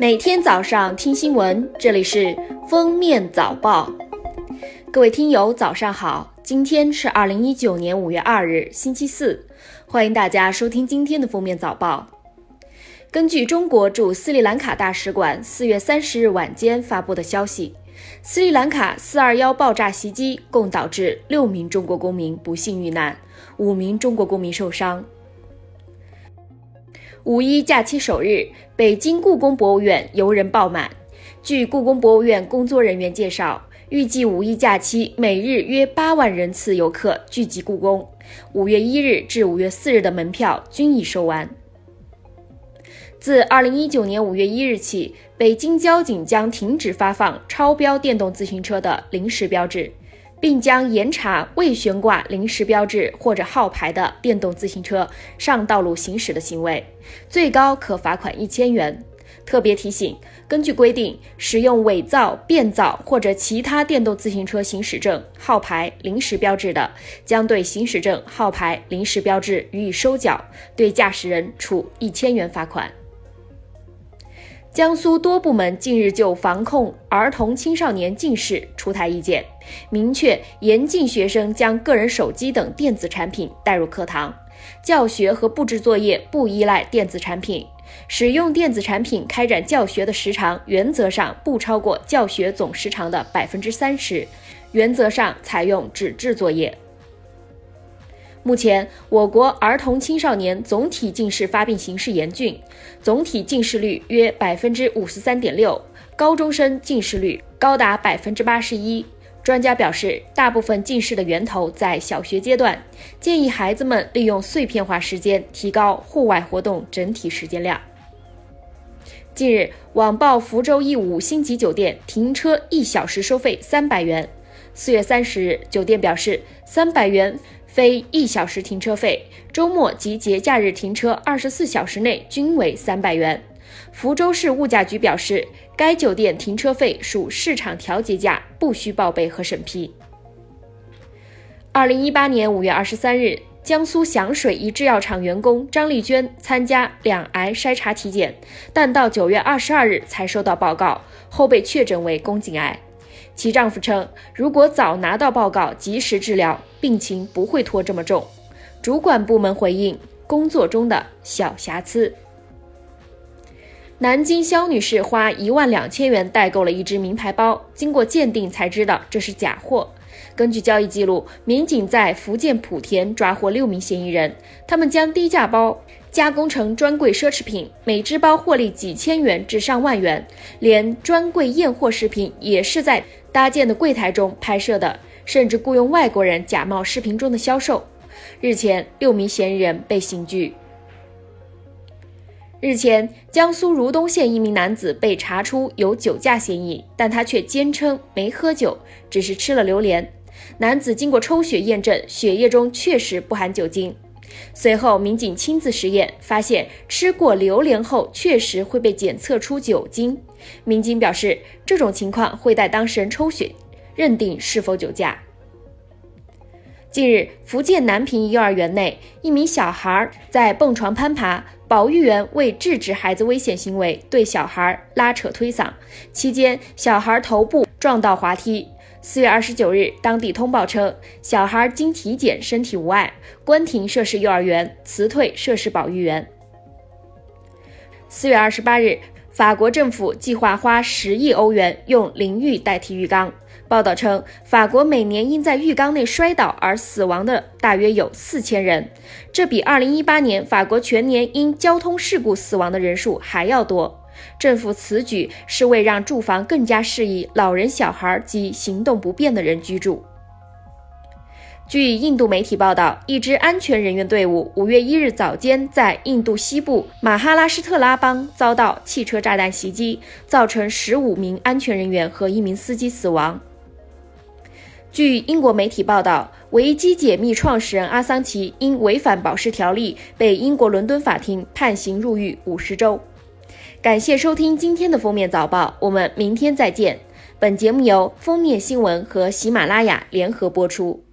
每天早上听新闻，这里是封面早报。各位听友，早上好！今天是二零一九年五月二日，星期四，欢迎大家收听今天的封面早报。根据中国驻斯里兰卡大使馆四月三十日晚间发布的消息，斯里兰卡四二幺爆炸袭击共导致六名中国公民不幸遇难，五名中国公民受伤。五一假期首日，北京故宫博物院游人爆满。据故宫博物院工作人员介绍，预计五一假期每日约八万人次游客聚集故宫。五月一日至五月四日的门票均已售完。自二零一九年五月一日起，北京交警将停止发放超标电动自行车的临时标志。并将严查未悬挂临时标志或者号牌的电动自行车上道路行驶的行为，最高可罚款一千元。特别提醒：根据规定，使用伪造、变造或者其他电动自行车行驶证、号牌、临时标志的，将对行驶证、号牌、临时标志予以收缴，对驾驶人处一千元罚款。江苏多部门近日就防控儿童青少年近视出台意见，明确严禁学生将个人手机等电子产品带入课堂，教学和布置作业不依赖电子产品，使用电子产品开展教学的时长原则上不超过教学总时长的百分之三十，原则上采用纸质作业。目前，我国儿童青少年总体近视发病形势严峻，总体近视率约百分之五十三点六，高中生近视率高达百分之八十一。专家表示，大部分近视的源头在小学阶段，建议孩子们利用碎片化时间提高户外活动整体时间量。近日，网曝福州一五星级酒店停车一小时收费三百元。四月三十日，酒店表示，三百元。非一小时停车费，周末及节假日停车二十四小时内均为三百元。福州市物价局表示，该酒店停车费属市场调节价，不需报备和审批。二零一八年五月二十三日，江苏响水一制药厂员工张丽娟参加两癌筛查体检，但到九月二十二日才收到报告，后被确诊为宫颈癌。其丈夫称，如果早拿到报告，及时治疗，病情不会拖这么重。主管部门回应：工作中的小瑕疵。南京肖女士花一万两千元代购了一只名牌包，经过鉴定才知道这是假货。根据交易记录，民警在福建莆田抓获六名嫌疑人，他们将低价包加工成专柜奢侈品，每只包获利几千元至上万元，连专柜验货视频也是在。搭建的柜台中拍摄的，甚至雇佣外国人假冒视频中的销售。日前，六名嫌疑人被刑拘。日前，江苏如东县一名男子被查出有酒驾嫌疑，但他却坚称没喝酒，只是吃了榴莲。男子经过抽血验证，血液中确实不含酒精。随后，民警亲自实验，发现吃过榴莲后确实会被检测出酒精。民警表示，这种情况会带当事人抽血，认定是否酒驾。近日，福建南平幼儿园内，一名小孩在蹦床攀爬，保育员为制止孩子危险行为，对小孩拉扯推搡，期间小孩头部撞到滑梯。四月二十九日，当地通报称，小孩经体检身体无碍，关停涉事幼儿园，辞退涉事保育员。四月二十八日，法国政府计划花十亿欧元用淋浴代替浴缸。报道称，法国每年因在浴缸内摔倒而死亡的大约有四千人，这比二零一八年法国全年因交通事故死亡的人数还要多。政府此举是为让住房更加适宜老人、小孩及行动不便的人居住。据印度媒体报道，一支安全人员队伍五月一日早间在印度西部马哈拉施特拉邦遭到汽车炸弹袭击，造成十五名安全人员和一名司机死亡。据英国媒体报道，维基解密创始人阿桑奇因违反保释条例被英国伦敦法庭判刑入狱五十周。感谢收听今天的封面早报，我们明天再见。本节目由封面新闻和喜马拉雅联合播出。